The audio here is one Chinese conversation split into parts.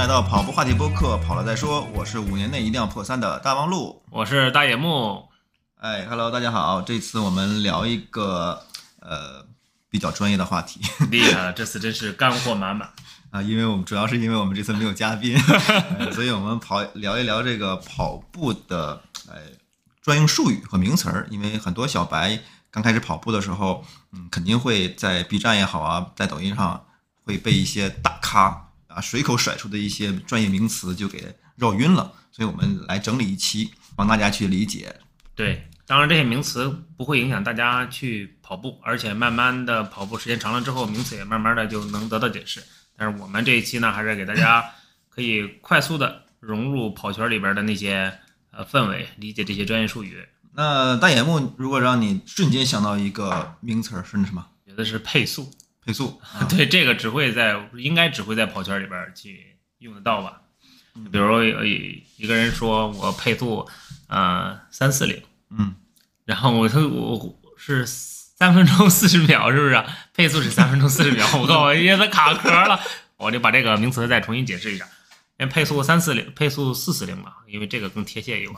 来到跑步话题播客，跑了再说。我是五年内一定要破三的大王路。我是大野木，哎，Hello，大家好。这次我们聊一个呃比较专业的话题厉害了，这次真是干货满满。啊，因为我们主要是因为我们这次没有嘉宾，哎所以我们跑聊一聊这个跑步的哎专用术语和名词儿。因为很多小白刚开始跑步的时候，嗯，肯定会在 B 站也好啊，在抖音上会被一些大咖啊随口甩出的一些专业名词就给绕晕了。所以我们来整理一期，帮大家去理解。对，当然这些名词不会影响大家去跑步，而且慢慢的跑步时间长了之后，名词也慢慢的就能得到解释。但是我们这一期呢，还是给大家可以快速的融入跑圈里边的那些呃氛围，理解这些专业术语。那大眼目如果让你瞬间想到一个名词儿是什么？觉得是配速，配速。啊对，这个只会在应该只会在跑圈里边去用得到吧。比如有一一个人说我配速呃三四零，嗯，然后我说我是三分钟四十秒，是不是？配速是三分钟四十秒，我告诉我爷它卡壳了，我就把这个名词再重新解释一下。因为配速三四零，配速四四零吧，因为这个更贴切一点。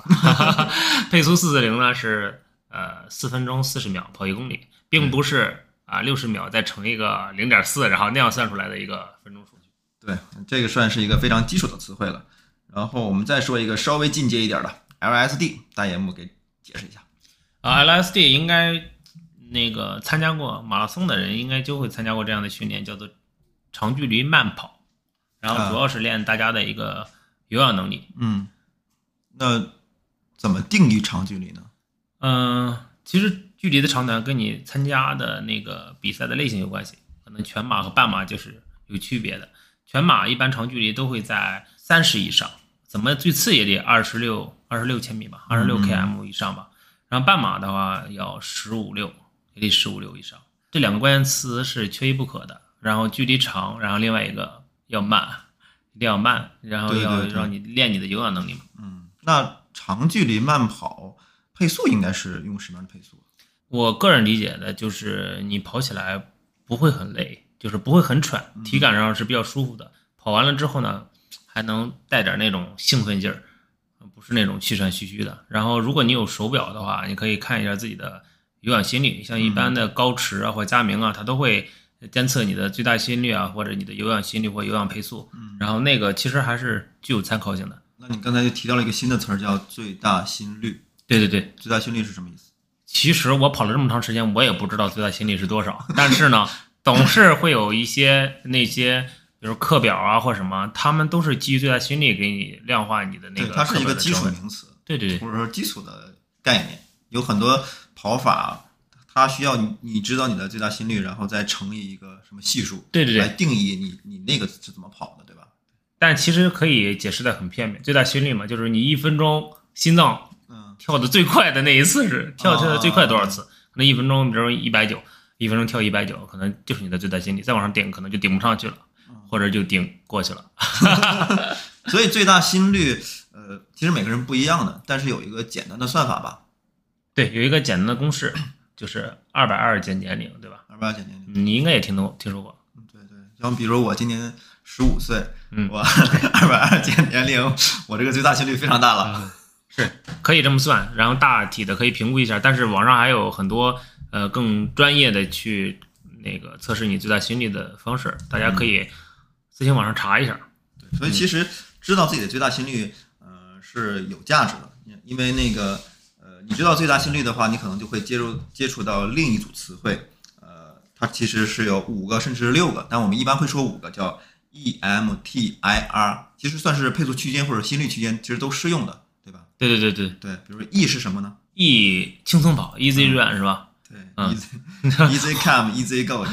配速四四零呢是呃四分钟四十秒跑一公里，并不是啊六十秒再乘一个零点四，然后那样算出来的一个分钟数据。对，这个算是一个非常基础的词汇了。然后我们再说一个稍微进阶一点的 LSD，大眼目给解释一下。啊，LSD 应该那个参加过马拉松的人，应该就会参加过这样的训练，叫做长距离慢跑，然后主要是练大家的一个有氧能力。嗯，那怎么定义长距离呢？嗯、其实距离的长短跟你参加的那个比赛的类型有关系，可能全马和半马就是有区别的。全马一般长距离都会在三十以上，怎么最次也得二十六二十六千米吧，二十六嗯 km 以上吧。然后半马的话要十五六，也得十五六以上。这两个关键词是缺一不可的。然后距离长，然后另外一个要慢，一定要慢，然后要让你练你的有氧能力嘛。嗯，那长距离慢跑配速应该是用什么样的配速？我个人理解的就是你跑起来不会很累，就是不会很喘，体感上是比较舒服的。跑完了之后呢，还能带点那种兴奋劲儿，不是那种气喘吁吁的。然后如果你有手表的话，你可以看一下自己的有氧心率，像一般的高驰啊或佳明啊，它都会监测你的最大心率啊，或者你的有氧心率或有氧配速。然后那个其实还是具有参考性的。那你刚才就提到了一个新的词儿，叫最大心率。对对对，最大心率是什么意思？其实我跑了这么长时间，我也不知道最大心率是多少，但是呢，总是会有一些那些，比如课表啊或什么，他们都是基于最大心率给你量化你的那对，个。它是一个基础。名词，对对对或者说基础的概念。有很多跑法，它需要你你知道你的最大心率，然后再乘以一个什么系数，对对对，来定义你你那个是怎么跑的，对吧？但其实可以解释的很片面。最大心率嘛，就是你一分钟心脏嗯，跳的最快的那一次是跳跳的最快多少哦次？可能一分钟，比如一百九，一分钟跳一百九，可能就是你的最大心率，再往上顶可能就顶不上去了，嗯或者就顶过去了。所以最大心率，呃，其实每个人不一样的，但是有一个简单的算法吧，对，有一个简单的公式，就是二百二减年龄，对吧？二百二减年龄。嗯你应该也听懂听说过。嗯对对，像比如我今年十五岁，嗯我 二百二减年龄，我这个最大心率非常大了。是。可以这么算，然后大体的可以评估一下，但是网上还有很多呃更专业的去那个测试你最大心率的方式，大家可以自行网上查一下。对，所以其实知道自己的最大心率，呃，是有价值的，因为那个，呃，你知道最大心率的话，你可能就会接触接触到另一组词汇，呃，它其实是有五个甚至是六个，但我们一般会说五个，叫 E EMTIR，其实算是配速区间或者心率区间，其实都适用的，对？对对对对对，比如说 E 是什么呢？，E 轻松跑，Easy Run 是吧？对嗯，easy easy come easy go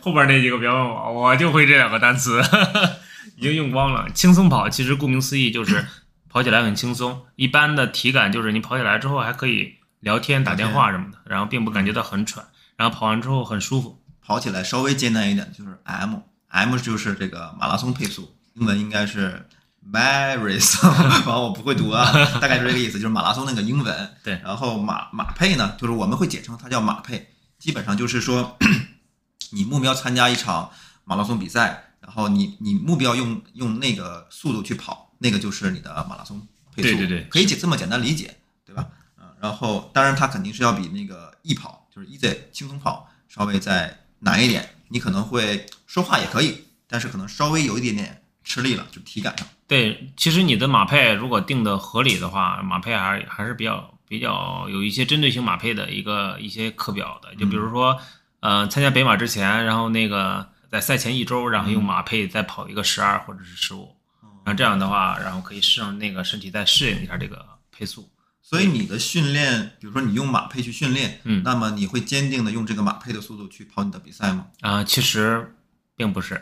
后边那几个别问我，我就会这两个单词，已经用光了。轻松跑其实顾名思义就是跑起来很轻松，一般的体感就是你跑起来之后还可以聊天、打电话什么的，然后并不感觉到很喘，然后跑完之后很舒服。跑起来稍微艰难一点就是 M，M 就是这个马拉松配速，英文应该是 marathon，完了我不会读啊，大概是这个意思，就是马拉松那个英文。对然后马马配呢，就是我们会简称它叫马配，基本上就是说 你目标参加一场马拉松比赛，然后你你目标用用那个速度去跑，那个就是你的马拉松配速。对对对可以简这么简单理解，对吧？嗯，然后当然它肯定是要比那个易跑，就是 easy 轻松跑稍微再难一点。你可能会说话也可以，但是可能稍微有一点点吃力了，就体感上。对，其实你的马配如果定的合理的话，马配还还是比较比较有一些针对性马配的一个一些课表的，就比如说，呃，参加北马之前，然后那个在赛前一周，然后用马配再跑一个十二或者是十五，然后这样的话，然后可以让那个身体再适应一下这个配速。所以你的训练，比如说你用马配去训练，嗯。那么你会坚定的用这个马配的速度去跑你的比赛吗？啊、其实并不是，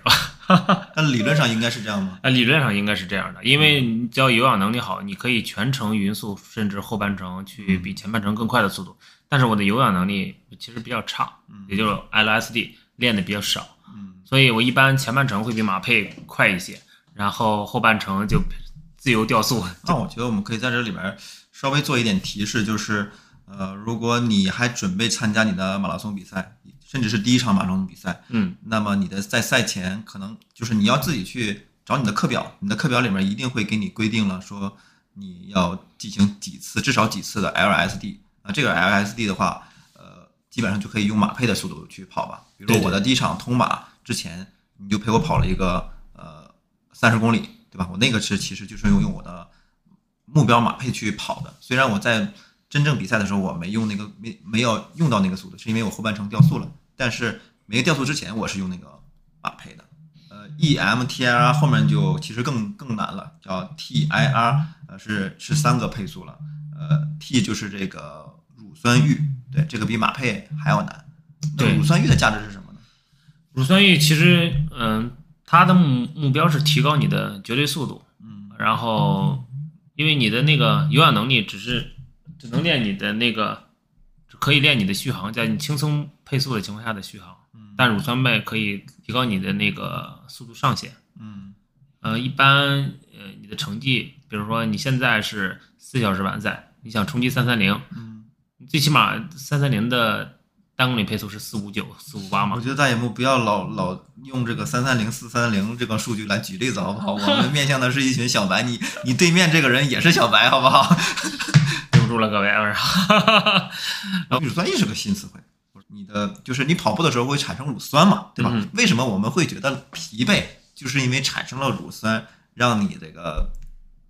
那理论上应该是这样吗？啊，理论上应该是这样的，因为你只要有氧能力好，你可以全程匀速，甚至后半程去比前半程更快的速度。但是我的有氧能力其实比较差，也就是 LSD 练的比较少，嗯，所以我一般前半程会比马配快一些，然后后半程就自由掉速。那我觉得我们可以在这里边稍微做一点提示，就是呃，如果你还准备参加你的马拉松比赛，甚至是第一场马拉松比赛，嗯，那么你的在赛前可能就是你要自己去找你的课表，你的课表里面一定会给你规定了说你要进行几次，至少几次的 LSD 啊，这个 LSD 的话，呃，基本上就可以用马配的速度去跑吧。比如说我的第一场通马之前，你就陪我跑了一个呃三十公里，对吧？我那个是其实就是用用我的目标马配去跑的，虽然我在真正比赛的时候我没用那个没没有用到那个速度，是因为我后半程掉速了。但是没掉速之前我是用那个马配的。呃，E M T I R 后面就其实更更难了，叫 T I R，呃是是三个配速了。呃，T 就是这个乳酸阈，对，这个比马配还要难。那对乳酸阈的价值是什么呢？乳酸阈其实，嗯，它的目目标是提高你的绝对速度，嗯然后因为你的那个有氧能力只是只能练你的那个，只可以练你的续航，在你轻松配速的情况下的续航，嗯但乳酸镁可以提高你的那个速度上限。嗯呃，一般呃你的成绩，比如说你现在是四小时完赛，你想冲击三三零，嗯，最起码三三零的单公里配速是四五九、四五八嘛我。觉得大野木不要老老用这个三三零四三零这个数据来举例子好不好？我们面向的是一群小白，你你对面这个人也是小白，好不好？对不住了各位，然后 乳酸阈是个新词汇，你的就是你跑步的时候会产生乳酸嘛，对吧？嗯为什么我们会觉得疲惫？就是因为产生了乳酸，让你这个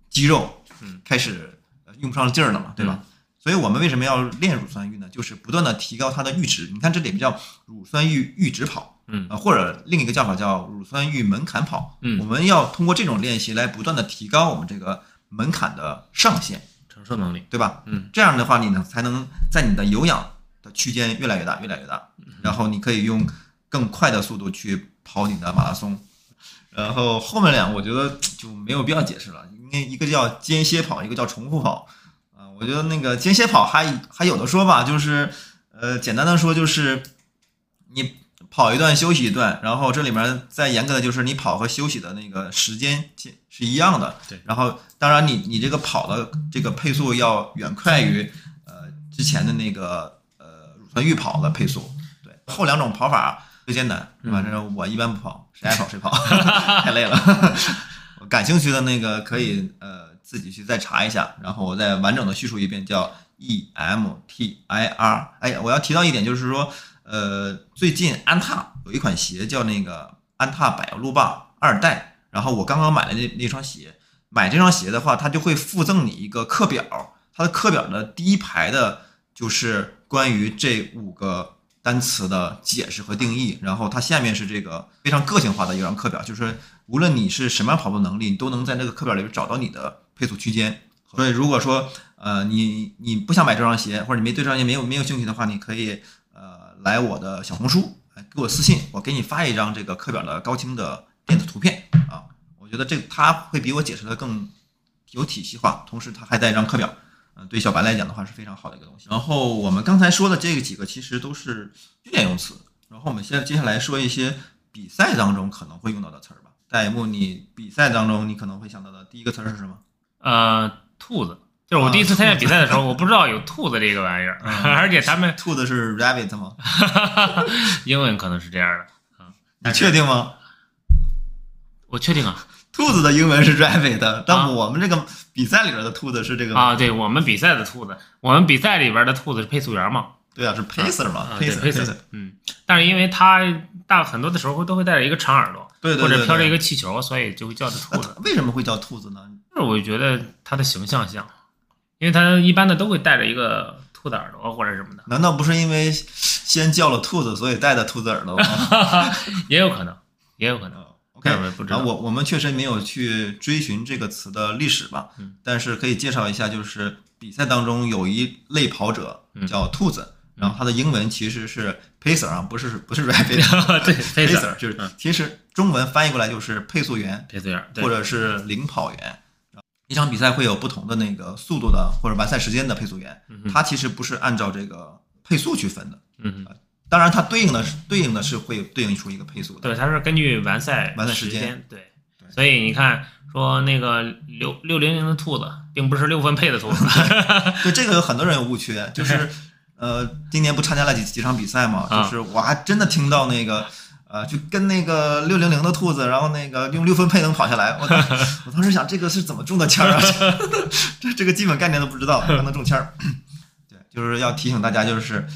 肌肉嗯开始呃用不上劲儿了嘛，对吧？所以我们为什么要练乳酸阈呢？就是不断的提高它的阈值。你看这里边叫乳酸阈阈值跑，嗯呃，或者另一个叫法叫乳酸阈门槛跑。嗯我们要通过这种练习来不断的提高我们这个门槛的上限。承受能力，对吧？嗯，这样的话，你呢才能在你的有氧的区间越来越大，越来越大，然后你可以用更快的速度去跑你的马拉松。然后后面两个，我觉得就没有必要解释了，因为一个叫间歇跑，一个叫重复跑。啊、我觉得那个间歇跑还还有的说吧，就是呃，简单的说就是你跑一段休息一段，然后这里面再严格的就是你跑和休息的那个时间是一样的。对然后当然你你这个跑的这个配速要远快于呃之前的那个呃预跑的配速。对，后两种跑法最艰难，是吧？嗯这是我一般不跑，谁爱跑谁跑，太累了。我感兴趣的那个可以呃自己去再查一下，然后我再完整的叙述一遍，叫 E M T I R。哎，我要提到一点就是说，呃，最近安踏有一款鞋叫那个安踏百路霸二代，然后我刚刚买了那那双鞋，买这双鞋的话，它就会附赠你一个课表，它的课表的第一排的就是关于这五个单词的解释和定义，然后它下面是这个非常个性化的一张课表，就是无论你是什么样跑步能力，你都能在那个课表里边找到你的配速区间。所以如果说呃你你不想买这双鞋，或者你没对这双鞋没有没有兴趣的话，你可以呃来我的小红书，给我私信，我给你发一张这个课表的高清的电子图片啊。我觉得这它会比我解释的更有体系化，同时它还带一张课表。嗯，对小白来讲的话是非常好的一个东西。然后我们刚才说的这个几个其实都是句点用词，然后我们现在接下来说一些比赛当中可能会用到的词儿吧。大野木，你比赛当中你可能会想到的第一个词儿是什么？呃，兔子，就是我第一次参加比赛的时候，我不知道有兔子这个玩意儿，而且他们兔子是 rabbit 吗？英文可能是这样的，你确定吗？我确定啊兔子的英文是 rabbit，啊但我们这个比赛里边的兔子是这个啊！对我们比赛的兔子，我们比赛里边的兔子是配速员嘛？对啊，是 pacer 嘛啊，，pacer pacer，嗯，但是因为它大很多的时候会都会带着一个长耳朵，对对对对或者飘着一个气球，所以就会叫它兔子。为什么会叫兔子呢？就是我觉得它的形象像，因为它一般的都会带着一个兔子耳朵或者什么的，难道不是因为先叫了兔子，所以带的兔子耳朵吗 也有可能，也有可能。然后我我们确实没有去追寻这个词的历史吧，嗯。但是可以介绍一下，就是比赛当中有一类跑者嗯。叫兔子，然后它的英文其实是 pacer 啊，不是不是 rabbit，对 pacer 就是嗯。其实中文翻译过来就是配速员配速员，对。或者是领跑员。一场比赛会有不同的那个速度的或者完赛时间的配速员，嗯哼。它其实不是按照这个配速去分的，当然它对应的是对应的是会对应出一个配速的。对，它是根据完赛完赛时间间，对，所以你看说那个六六零零的兔子，并不是六分配的兔子，对这个有很多人有误区，就是 呃，今年不参加了几几场比赛嘛，啊就是我还真的听到那个呃，就跟那个六零零的兔子，然后那个用六分配能跑下来，我当 我当时想这个是怎么中的签儿啊？这这个基本概念都不知道，还能中签儿？对，就是要提醒大家，就是呃，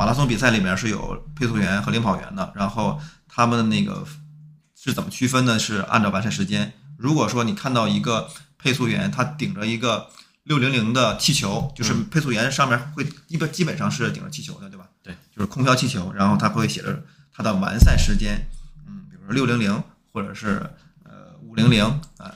马拉松比赛里面是有配速员和领跑员的，然后他们的那个是怎么区分呢？是按照完赛时间。如果说你看到一个配速员，他顶着一个六零零的气球，就是嗯配速员上面会一般基本上是顶着气球的，对吧？对，就是空飘气球，然后他会写着他的完赛时间，嗯，比如说六零零或者是呃五零零啊，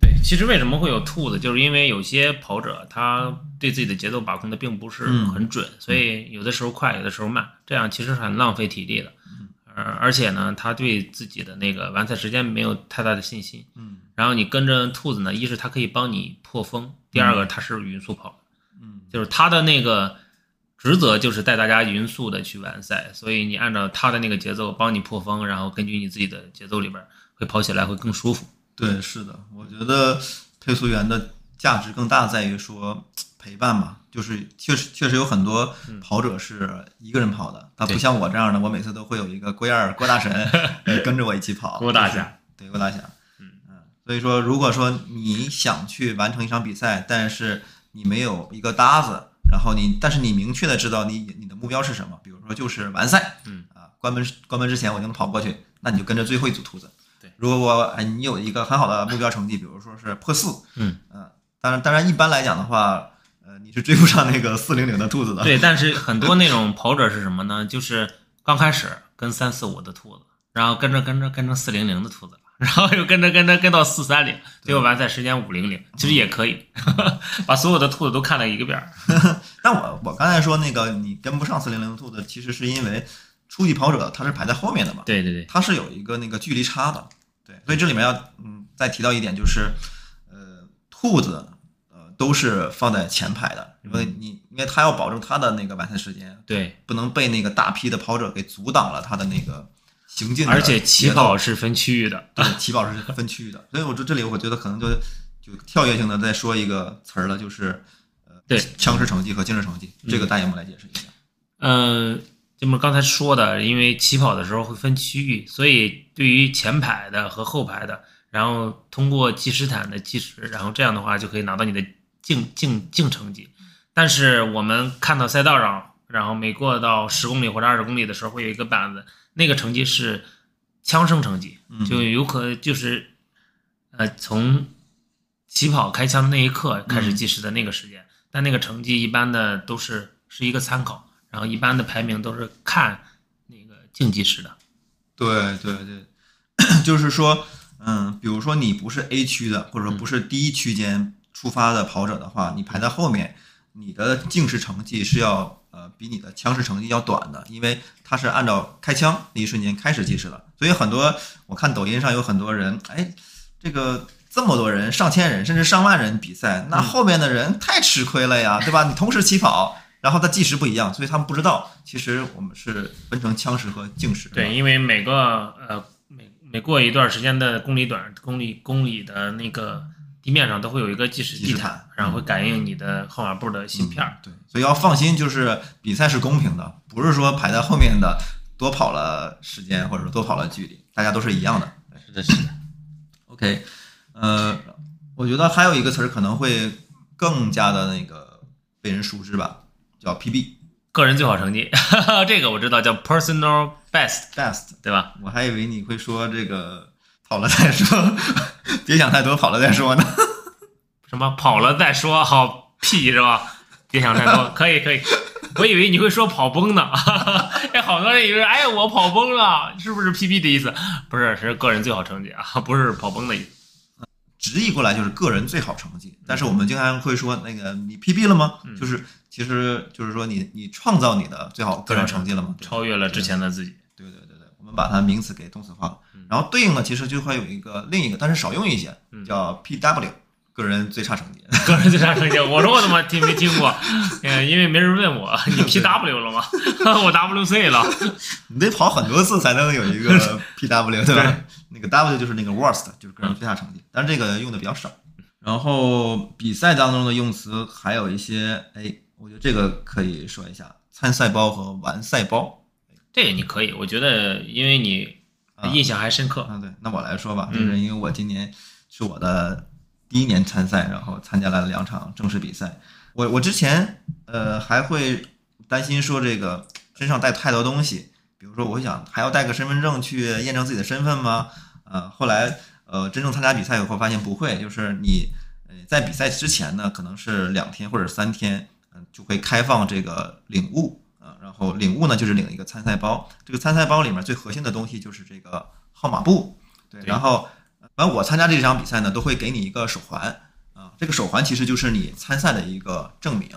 对，其实为什么会有兔子，就是因为有些跑者他对自己的节奏把控的并不是嗯很准，所以有的时候快，有的时候慢，这样其实很浪费体力的。嗯呃，而且呢，他对自己的那个完赛时间没有太大的信心。嗯然后你跟着兔子呢，一是它可以帮你破风，第二个它是匀速跑，嗯就是它的那个职责就是带大家匀速的去完赛，所以你按照它的那个节奏帮你破风，然后根据你自己的节奏里边会跑起来会更舒服。对，是的，我觉得配速员的价值更大在于说陪伴嘛，就是确实确实有很多跑者是一个人跑的，他不像我这样的，我每次都会有一个郭燕儿郭大神 呃跟着我一起跑。郭大侠就是，对郭大侠，嗯所以说如果说你想去完成一场比赛，但是你没有一个搭子，然后你但是你明确的知道你你的目标是什么，比如说就是完赛，嗯啊，关门关门之前我就能跑过去，那你就跟着最后一组兔子。对，如果我哎你有一个很好的目标成绩，比如说是破四，嗯当然当然一般来讲的话，呃，你是追不上那个四零零的兔子的。对，但是很多那种跑者是什么呢？就是刚开始跟三四五的兔子，然后跟着跟着跟着四零零的兔子了，然后又跟着跟着跟到四三零，最后完赛时间五零零，其实也可以 把所有的兔子都看了一个遍儿。但我我刚才说那个你跟不上四零零的兔子，其实是因为初级跑者他是排在后面的嘛，对对对，他是有一个那个距离差的。对，所以这里面要嗯再提到一点就是，呃，兔子呃都是放在前排的，因为你因为他要保证他的那个完赛时间，对，不能被那个大批的跑者给阻挡了他的那个行进而且起跑是分区域的。对，起跑是分区域的，所以我说这里我觉得可能就就跳跃性的再说一个词儿了，就是呃，对，枪式成绩和精神成绩，这个大爷们来解释一下。嗯，这么刚才说的，因为起跑的时候会分区域，所以对于前排的和后排的，然后通过计时毯的计时，然后这样的话就可以拿到你的净净净成绩。但是我们看到赛道上，然后每过到十公里或者二十公里的时候，会有一个板子，那个成绩是枪声成绩，嗯就有可就是呃从起跑开枪的那一刻开始计时的那个时间，但那个成绩一般的都是是一个参考。然后一般的排名都是看那个竞技时的。对对对，就是说，嗯，比如说你不是 A 区的，或者说不是第一区间出发的跑者的话，你排在后面，你的竞时成绩是要呃比你的枪时成绩要短的，因为它是按照开枪那一瞬间开始计时的。所以很多我看抖音上有很多人，哎，这个。这么多人，上千人，甚至上万人比赛，那后面的人太吃亏了呀，对吧？你同时起跑，然后它计时不一样，所以他们不知道，其实我们是分成枪时和竞时。对，因为每个呃每每过一段时间的公里短公里公里的那个地面上都会有一个计时地毯毯，然后会感应你的号码布的芯片儿。对，所以要放心，就是比赛是公平的，不是说排在后面的多跑了时间或者说多跑了距离，大家都是一样的。是的，是的。OK，呃，我觉得还有一个词儿可能会更加的那个被人熟知吧，叫 PB 个人最好成绩，这个我知道叫 personal best，best。对吧？我还以为你会说这个跑了再说，别想太多，跑了再说呢。什么跑了再说，好屁是吧？别想太多，可以可以。我以为你会说跑崩呢，哎，好多人以为哎我跑崩了，是不是 PB 的意思？不是，是个人最好成绩啊，不是跑崩的意思。直译过来就是个人最好成绩，但是我们经常会说那个你 PB 了吗？嗯就是其实就是说你你创造你的最好个人成绩了吗？超越了之前的自己。对对对们把它名词给动词化了，然后对应的其实就会有一个另一个，但是少用一些，嗯叫 PW，个人最差成绩。个人最差成绩，我说我怎么听没听过？嗯，因为没人问我，你 PW 了吗？我 WC 了。你得跑很多次才能有一个 PW，对吧？对那个 W 就是那个 worst，就是个人最差成绩，但是这个用的比较少。然后比赛当中的用词还有一些，哎，我觉得这个可以说一下：参赛包和完赛包。这个你可以，我觉得因为你啊印象还深刻。啊，对，那我来说吧，嗯就是因为我今年是我的第一年参赛，然后参加了两场正式比赛。我我之前呃还会担心说这个身上带太多东西，比如说我会想还要带个身份证去验证自己的身份吗？呃，后来呃真正参加比赛以后发现不会，就是你呃在比赛之前呢，可能是两天或者三天，嗯、就会开放这个领物啊、然后领物呢就是领一个参赛包，这个参赛包里面最核心的东西就是这个号码布，对，然后完我参加这场比赛呢，都会给你一个手环。啊，这个手环其实就是你参赛的一个证明，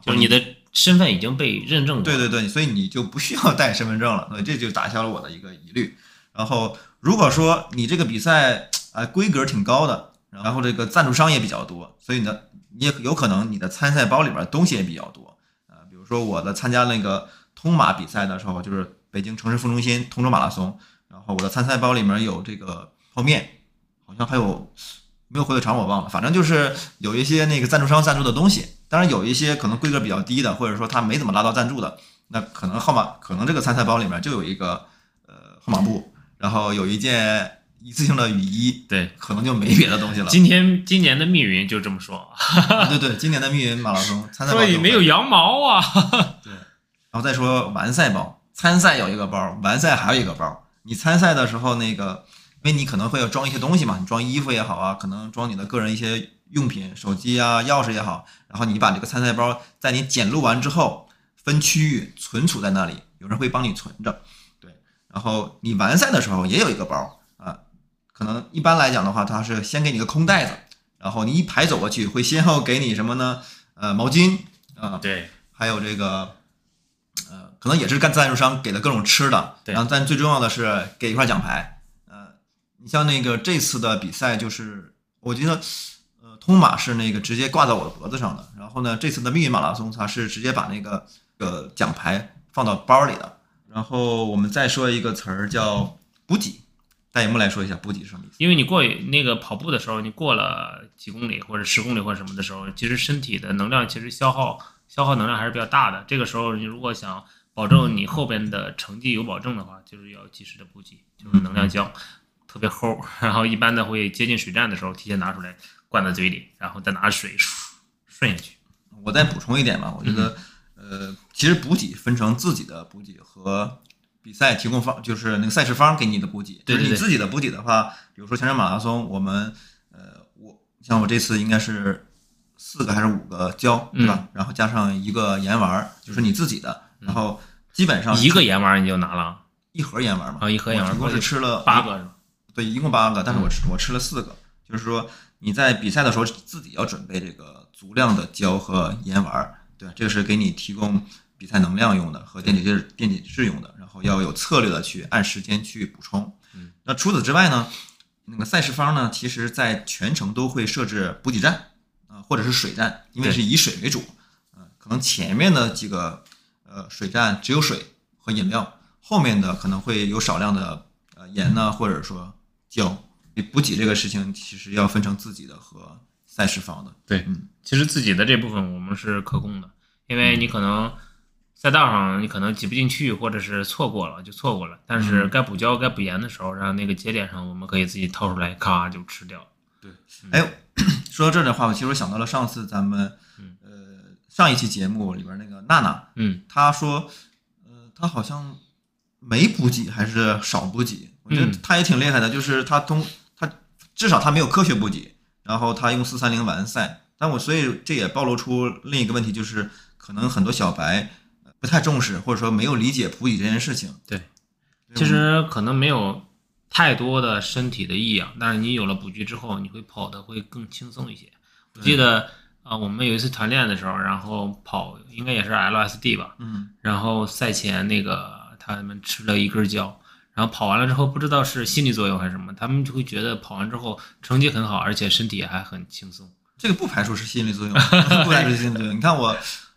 就是你的身份已经被认证了。对对对，所以你就不需要带身份证了，所以这就打消了我的一个疑虑。然后如果说你这个比赛啊规格挺高的，然后这个赞助商也比较多，所以呢，你也有可能你的参赛包里边东西也比较多说我的参加那个通马比赛的时候，就是北京城市副中心通州马拉松，然后我的参赛包里面有这个泡面，好像还有没有火腿肠我忘了，反正就是有一些那个赞助商赞助的东西。当然有一些可能规格比较低的，或者说他没怎么拉到赞助的，那可能号码可能这个参赛包里面就有一个呃号码布，然后有一件一次性的雨衣，对，可能就没别的东西了。今天今年的密云就这么说，啊对对，今年的密云马拉松参赛包所以没有羊毛啊。对，然后再说完赛包，参赛有一个包，完赛还有一个包。你参赛的时候，那个因为你可能会要装一些东西嘛，你装衣服也好啊，可能装你的个人一些用品，手机啊、钥匙也好，然后你把这个参赛包在你检录完之后，分区域存储在那里，有人会帮你存着。对，然后你完赛的时候也有一个包啊，可能一般来讲的话，它是先给你个空袋子，然后你一排走过去，会先后给你什么呢？呃，毛巾啊，对，还有这个，呃，可能也是干赞助商给的各种吃的，对然后但最重要的是给一块奖牌。呃，你像那个这次的比赛，就是我觉得，呃，通马是那个直接挂在我的脖子上的，然后呢，这次的密云马拉松它是直接把那个呃奖牌放到包里的。然后我们再说一个词儿叫补给，带荧幕来说一下补给是什么意思？因为你过那个跑步的时候，你过了几公里或者十公里或者什么的时候，其实身体的能量其实消耗消耗能量还是比较大的。这个时候，你如果想保证你后边的成绩有保证的话，就是要及时的补给，就是能量胶，特别齁，然后一般的会接近水站的时候提前拿出来灌在嘴里，然后再拿水顺下去。我再补充一点吧，我觉得，呃，其实补给分成自己的补给和比赛提供方，就是那个赛事方给你的补给。对对对就是你自己的补给的话，比如说全程马拉松，我们，呃，我像我这次应该是四个还是五个胶，对吧？然后加上一个盐丸儿，就是你自己的，然后基本上一个盐丸你就拿了一盒盐丸嘛，啊，一盒盐丸我一共是吃了八个是吧？对，一共八个，但是我吃我吃了四个，就是说你在比赛的时候自己要准备这个足量的胶和盐丸儿，对，这个是给你提供比赛能量用的和电解质电解质用的，然后要有策略的去按时间去补充。嗯，那除此之外呢，那个赛事方呢，其实在全程都会设置补给站啊、或者是水站，因为是以水为主，嗯、可能前面的几个呃水站只有水和饮料，后面的可能会有少量的呃盐呢，或者说胶。补给这个事情其实要分成自己的和赛事方的。对，嗯其实自己的这部分我们是可控的，因为你可能赛道上你可能挤不进去，或者是错过了就错过了。但是该补胶、该补盐的时候，让那个节点上我们可以自己掏出来，咔就吃掉。对哎，说到这儿的话，我其实想到了上次咱们呃上一期节目里边那个娜娜，嗯。她说，呃，她好像没补给还是少补给，我觉得嗯她也挺厉害的，就是她通她至少她没有科学补给，然后她用四三零完赛，但我所以这也暴露出另一个问题，就是可能很多小白呃不太重视，或者说没有理解补给这件事情。对，其实可能没有太多的身体的异样，但是你有了补具之后，你会跑的会更轻松一些。我记得啊、我们有一次团练的时候，然后跑应该也是 LSD 吧，嗯然后赛前那个他们吃了一根胶，然后跑完了之后，不知道是心理作用还是什么，他们就会觉得跑完之后成绩很好，而且身体还很轻松。这个不排除是心理作用，不排除是心理作用。你看我，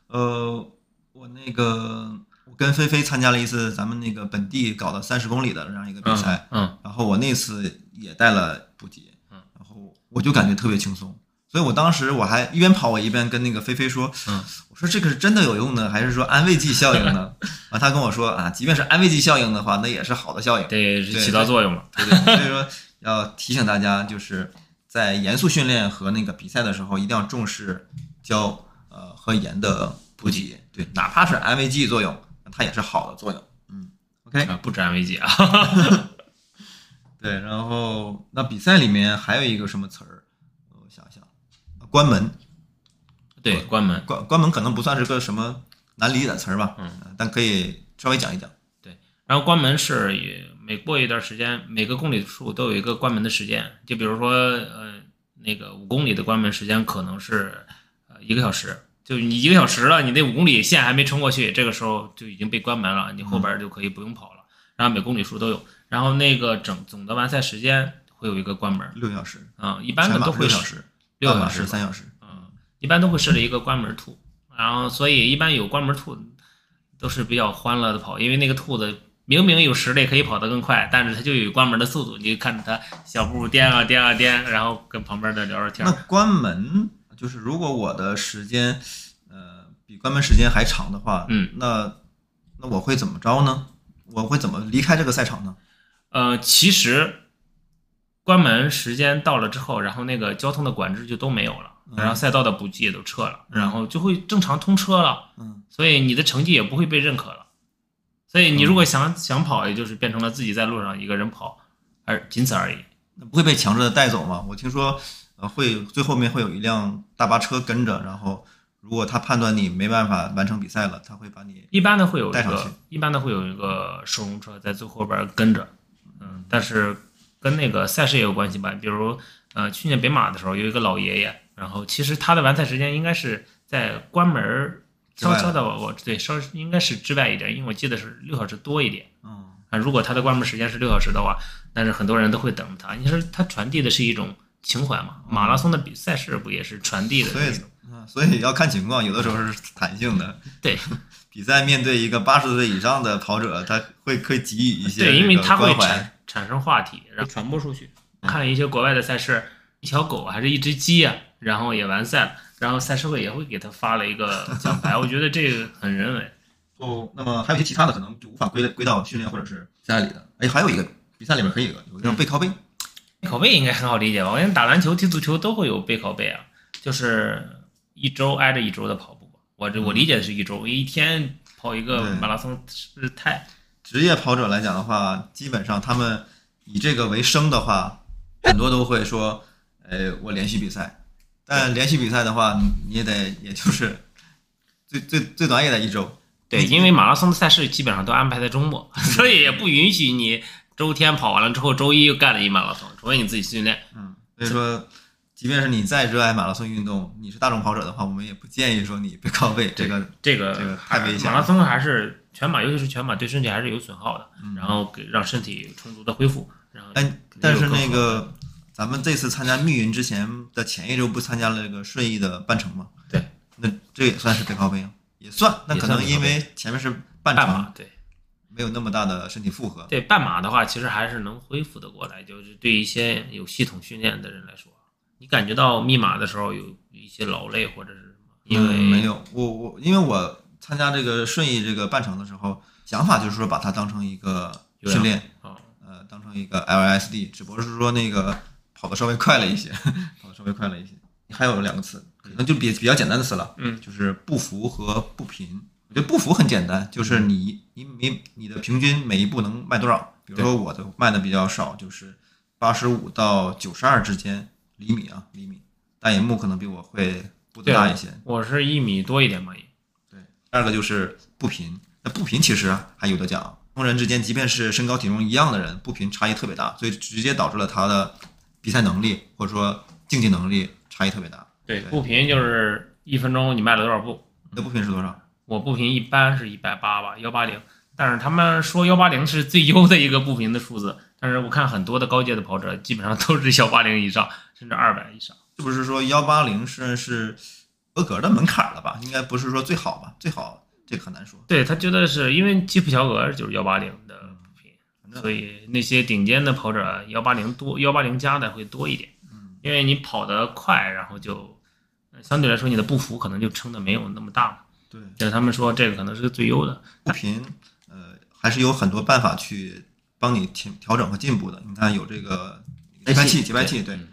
呃，我那个我跟菲菲参加了一次咱们那个本地搞的三十公里的这样一个比赛，嗯然后我那次也带了补给，嗯然后我就感觉特别轻松。所以我当时我还一边跑，我一边跟那个菲菲说，嗯我说这个是真的有用呢，还是说安慰剂效应呢？啊，他跟我说啊，即便是安慰剂效应的话，那也是好的效应。对，起到作用了。对对，所以说要提醒大家，就是在严肃训练和那个比赛的时候，一定要重视胶呃和盐的补给。对，哪怕是安慰剂作用，它也是好的作用。嗯，OK，啊，不止安慰剂啊。对，然后那比赛里面还有一个什么词儿？我想想，关门，对，关门。关关门可能不算是个什么难理解的词儿吧，嗯呃，但可以稍微讲一讲。对然后关门是也每过一段时间，每个公里数都有一个关门的时间。就比如说，呃，那个五公里的关门时间可能是呃一个小时，就你一个小时了，你那五公里线还没冲过去，这个时候就已经被关门了，你后边就可以不用跑了。然后每公里数都有，然后那个整总的完赛时间会有一个关门，六小时，啊、一般的都会六小时，六小时三小时。嗯，一般都会设置一个关门兔，然后所以一般有关门兔都是比较欢乐的跑，因为那个兔子明明有实力可以跑得更快，但是它就有关门的速度，你就看着它小步颠啊颠啊颠，然后跟旁边的聊着天那。关门就是如果我的时间，呃，比关门时间还长的话，嗯，那那我会怎么着呢？我会怎么离开这个赛场呢？呃，其实关门时间到了之后，然后那个交通的管制就都没有了，嗯然后赛道的补给也都撤了，嗯然后就会正常通车了。嗯，所以你的成绩也不会被认可了。所以你如果想、想跑，也就是变成了自己在路上一个人跑，而仅此而已。那不会被强制的带走吗？我听说，呃，会最后面会有一辆大巴车跟着，然后如果他判断你没办法完成比赛了，他会把你一般的会有一带上去个，一般的会有一个收容车在最后边跟着，嗯，但是跟那个赛事也有关系吧。比如，呃，去年北马的时候有一个老爷爷，然后其实他的完赛时间应该是在关门悄悄的，我对稍应该是之外一点，因为我记得是六小时多一点。嗯啊，如果他的关门时间是六小时的话，但是很多人都会等着他。你说他传递的是一种情怀嘛？马拉松的比赛事不也是传递的所以那种？嗯，所以要看情况，有的时候是弹性的。对 比赛面对一个八十岁以上的跑者，他会会给予一些对，因为他会产产生话题，然后传播出去。看了一些国外的赛事，一条狗还是一只鸡啊、然后也完赛了，然后赛事会也会给他发了一个奖牌，我觉得这个很人为。哦，那么还有一些其他的可能就无法归归到训练或者是比赛里的。哎，还有一个比赛里面可以有有一个背靠背，背靠背应该很好理解吧？我感觉打篮球、踢足球都会有背靠背啊，就是一周挨着一周的跑步。我这我理解的是一周，一天跑一个马拉松是太？职业跑者来讲的话，基本上他们以这个为生的话，很多都会说，哎，我连续比赛。但连续比赛的话，你你也得也就是最最最短也得一周。对，因为马拉松的赛事基本上都安排在周末，所以也不允许你周天跑完了之后，周一又干了一马拉松，除非你自己训练。嗯，所以说，即便是你再热爱马拉松运动，你是大众跑者的话，我们也不建议说你背靠背这个。这个这个太危险了马拉松还是全马，尤其是全马对身体还是有损耗的，嗯然后给让身体充足的恢复。然后哎但是那个咱们这次参加密云之前的前一周不参加了这个顺义的半程吗？对，那这也算是背靠背啊，也算。那可能因为前面是半程，半对没有那么大的身体负荷。对半马的话，其实还是能恢复的过来，就是对一些有系统训练的人来说，你感觉到密码的时候有一些劳累或者是什么？因为、嗯没有我我因为我参加这个顺义这个半程的时候，想法就是说把它当成一个训练，啊，呃，当成一个 LSD，只不过是说那个跑的稍微快了一些，跑的稍微快了一些。还有两个词，可能就比比较简单的词了，嗯就是不服和步频。我觉得步幅很简单，就是你你你你的平均每一步能迈多少？比如说我的迈的比较少，就是八十五到九十二之间厘米啊厘米。大野木可能比我会步子大一些。我是一米多一点吧也。对，第二个就是步频。那步频其实还有的讲，同人之间，即便是身高体重一样的人，步频差异特别大，所以直接导致了他的比赛能力或者说竞技能力差异特别大。对，对步频就是一分钟你迈了多少步？你的步频是多少？我步频一般是一百八吧，幺八零。但是他们说幺八零是最优的一个步频的数字，但是我看很多的高阶的跑者基本上都是幺八零以上，甚至二百以上。是不是说幺八零是是合格的门槛了吧？应该不是说最好吧？最好这个很难说。对他觉得是因为基普乔格就是幺八零的步频，所以那些顶尖的跑者幺八零多幺八零加的会多一点，嗯因为你跑得快，然后就呃相对来说你的步幅可能就撑的没有那么大嘛。对就是他们说这个可能是最优的。步频，呃，还是有很多办法去帮你调调整和进步的。你看有这个节拍器，节拍器对。嗯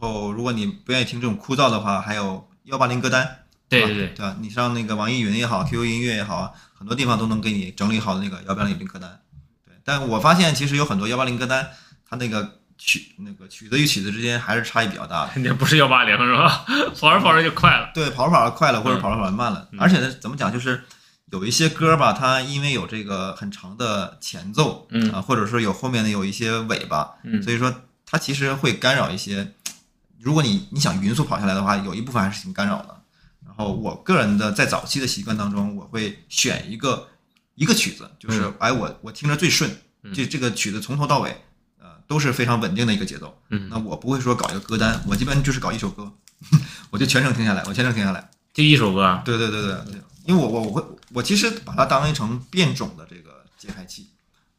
然后如果你不愿意听这种枯燥的话，还有幺八零歌单。吧对对对，对吧？你上那个网易云也好，QQ 音乐也好啊，很多地方都能给你整理好的那个幺八零歌单。对，但我发现其实有很多幺八零歌单，它那个曲那个曲子与曲子之间还是差异比较大的。肯定不是幺八零是吧？跑着跑着就快了。对，跑着跑着快了，或者跑着跑着慢了。嗯而且呢，怎么讲，就是有一些歌吧，它因为有这个很长的前奏，嗯啊，或者说有后面的有一些尾巴，嗯所以说它其实会干扰一些。如果你你想匀速跑下来的话，有一部分还是挺干扰的。然后我个人的在早期的习惯当中，我会选一个一个曲子，就是、嗯哎我我听着最顺，嗯这这个曲子从头到尾，呃都是非常稳定的一个节奏。嗯，那我不会说搞一个歌单，我基本就是搞一首歌，我就全程听下来，我全程听下来。就一首歌啊。对对对对对，因为我我我会我其实把它当一成变种的这个节拍器，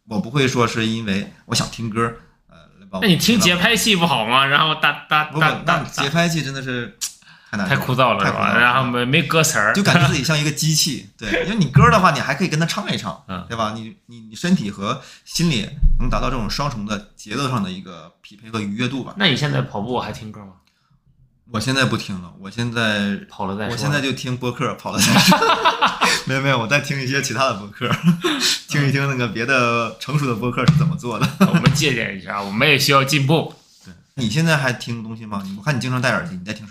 我不会说是因为我想听歌，呃，来那你听节拍器不好吗？然后哒哒哒哒那节拍器真的是太难太枯燥了是吧？太枯燥了然后没没歌词儿，就感觉自己像一个机器。对，因为你歌的话，你还可以跟他唱一唱嗯，对吧？你你你身体和心理能达到这种双重的节奏上的一个匹配和愉悦度吧。那你现在跑步还听歌吗？我现在不听了，我现在跑了再说。我现在就听播客，跑了再说。没有没有，我在听一些其他的播客，听一听那个别的成熟的播客是怎么做的。我们借鉴一下，我们也需要进步。对你现在还听东西吗？我看你经常戴耳机，你在听什么？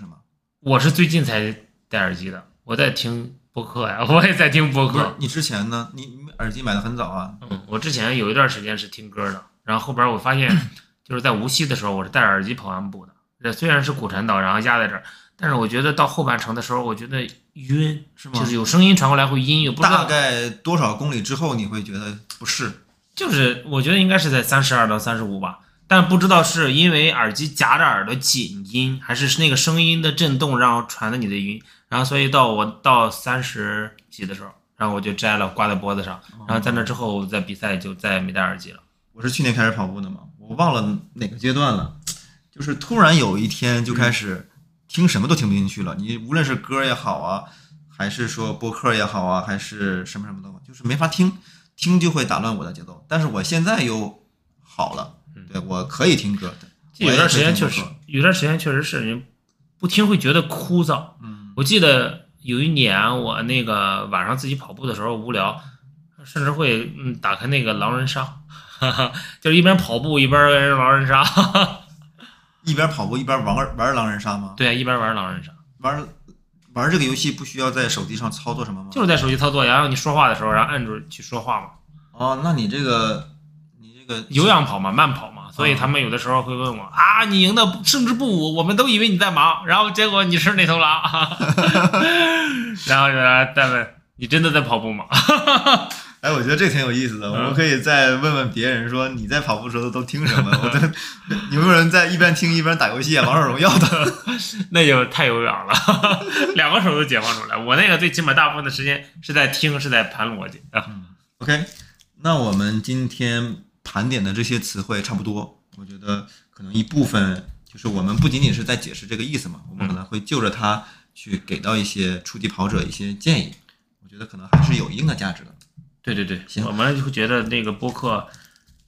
我是最近才戴耳机的，我在听播客呀，我也在听播客。你之前呢？你你耳机买的很早啊。嗯，我之前有一段时间是听歌的，然后后边我发现，就是在无锡的时候，我是戴着耳机跑完步的。这虽然是骨传导，然后压在这儿，但是我觉得到后半程的时候，我觉得晕，是吗就是有声音传过来会晕，有不知大，概多少公里之后你会觉得不适？就是我觉得应该是在三十二到三十五吧，但不知道是因为耳机夹着耳朵紧音，还是那个声音的震动然后传的你的音，然后所以到我到三十几的时候，然后我就摘了挂在脖子上，然后在那之后在比赛就再也没戴耳机了。我是去年开始跑步的嘛，我忘了哪个阶段了，就是突然有一天就开始听什么都听不进去了。你无论是歌也好啊，还是说播客也好啊，还是什么什么的，就是没法听，听就会打乱我的节奏。但是我现在又好了，对我可以听歌，的有段时间确实有段时间确实是你不听会觉得枯燥。嗯，我记得有一年我那个晚上自己跑步的时候无聊，甚至会嗯打开那个狼人杀，哈哈，就是一边跑步一边跟人狼人杀，哈哈一边跑步一边玩玩狼人杀吗？对，一边玩狼人杀，玩玩这个游戏不需要在手机上操作什么吗？就是在手机操作，然后你说话的时候，然后按住去说话嘛，哦，那你这个你这个有氧跑吗，慢跑嘛，所以他们有的时候会问我啊，你赢的胜之不武，我们都以为你在忙，然后结果你是那头狼，然后就来再问你真的在跑步吗？哎，我觉得这挺有意思的，我们可以再问问别人说你在跑步时候都听什么？我的有没有人在一边听一边打游戏啊，王者荣耀的？那就太有氧了，两个手都解放出来。我那个最起码大部分的时间是在听，是在盘逻辑啊。OK，那我们今天盘点的这些词汇差不多，我觉得可能一部分就是我们不仅仅是在解释这个意思嘛，我们可能会就着它去给到一些初级跑者一些建议。我觉得可能还是有一定的价值的。对对对，行我们就会觉得那个播客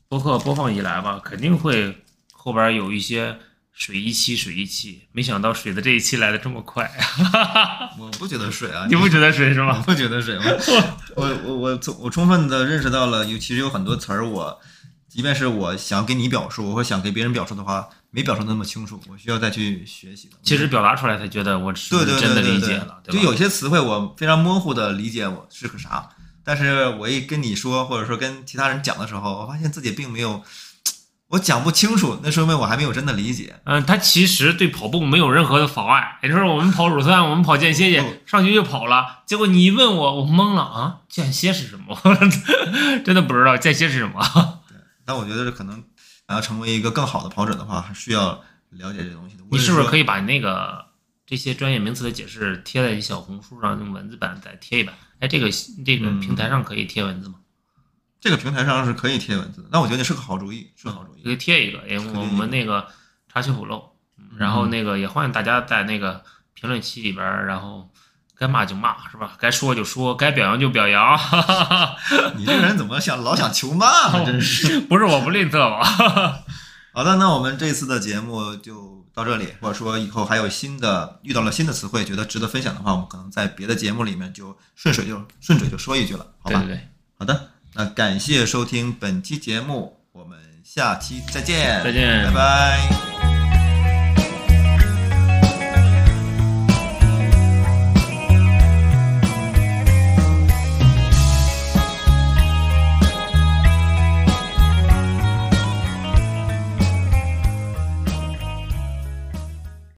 播客播放以来吧，肯定会后边有一些水一期水一期，没想到水的这一期来的这么快，我不觉得水啊，你不觉得水是我吗？不觉得水，我 我我我充我充分的认识到了，尤其实有很多词儿，我即便是我想给你表述，或想给别人表述的话，没表述那么清楚，我需要再去学习的。其实表达出来才觉得我是对对对真的对对理解了，就？有些词汇我非常模糊的理解我是个啥，但是我一跟你说，或者说跟其他人讲的时候，我发现自己并没有，我讲不清楚，那说明我还没有真的理解。嗯，他其实对跑步没有任何的妨碍。也就是说，我们跑乳酸，我们跑间歇嗯去，上去就跑了。结果你一问我，我懵了啊！间歇是什么？真的不知道间歇是什么。但我觉得这可能想要成为一个更好的跑者的话，还需要了解这东西的。你是不是可以？把那个这些专业名词的解释贴在小红书上，用文字版再贴一版？哎，这个这个嗯平台上可以贴文字吗？这个平台上是可以贴文字的，那我觉得是个好主意，是个好主意可以。贴一个，因为我们那个查缺补漏。嗯然后那个也欢迎大家在那个评论区里边儿，然后该骂就骂，是吧？该说就说，该表扬就表扬。你这个人怎么想老想求骂呢？真是。不是我不吝啬吧？好的，那我们这次的节目就到这里，或者说以后还有新的遇到了新的词汇，觉得值得分享的话，我们可能在别的节目里面就顺水就顺嘴就说一句了，好吧？对对对，好的，那感谢收听本期节目，我们下期再见，再见拜拜。